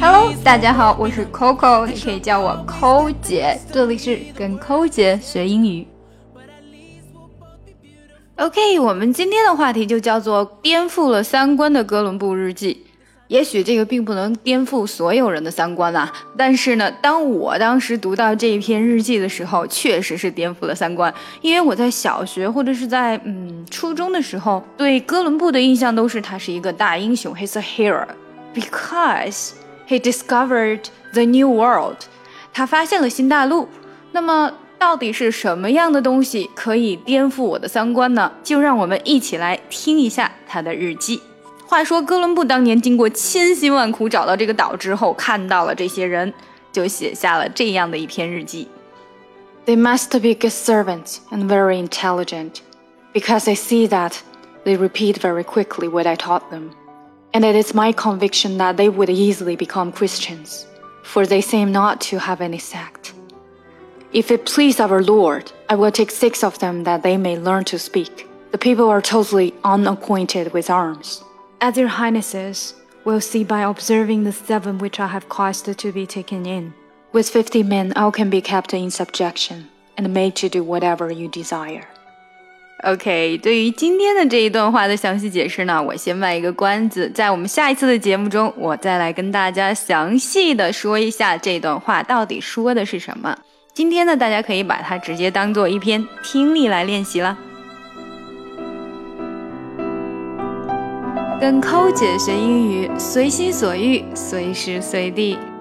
Hello，大家好，我是 Coco，你可以叫我 co 姐，这里是跟 co 姐学英语。OK，我们今天的话题就叫做颠覆了三观的哥伦布日记。也许这个并不能颠覆所有人的三观啊，但是呢，当我当时读到这一篇日记的时候，确实是颠覆了三观。因为我在小学或者是在嗯初中的时候，对哥伦布的印象都是他是一个大英雄，He's a hero because he discovered the new world，他发现了新大陆。那么到底是什么样的东西可以颠覆我的三观呢？就让我们一起来听一下他的日记。话说，哥伦布当年经过千辛万苦找到这个岛之后，看到了这些人，就写下了这样的一篇日记。They must be good servants and very intelligent, because I see that they repeat very quickly what I taught them, and it is my conviction that they would easily become Christians, for they seem not to have any sect. If it please our Lord, I will take six of them that they may learn to speak. The people are totally unacquainted with arms. As your highnesses will see by observing the seven which I have caused to be taken in. With fifty men, all can be kept in subjection and made to do whatever you desire. OK，对于今天的这一段话的详细解释呢，我先卖一个关子，在我们下一次的节目中，我再来跟大家详细的说一下这段话到底说的是什么。今天呢，大家可以把它直接当做一篇听力来练习了。 跟抠姐学英语，随心所欲，随时随地。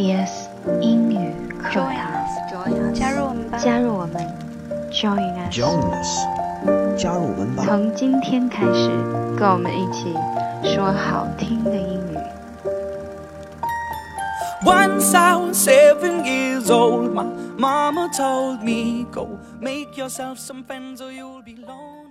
E S 英语课堂。加入我们吧，加入我们，Join us。，Join us，加入我们吧。从今天开始，跟我们一起说好听的英语。Once I was seven years old, my mama told me, Go make yourself some friends or you'll be lonely.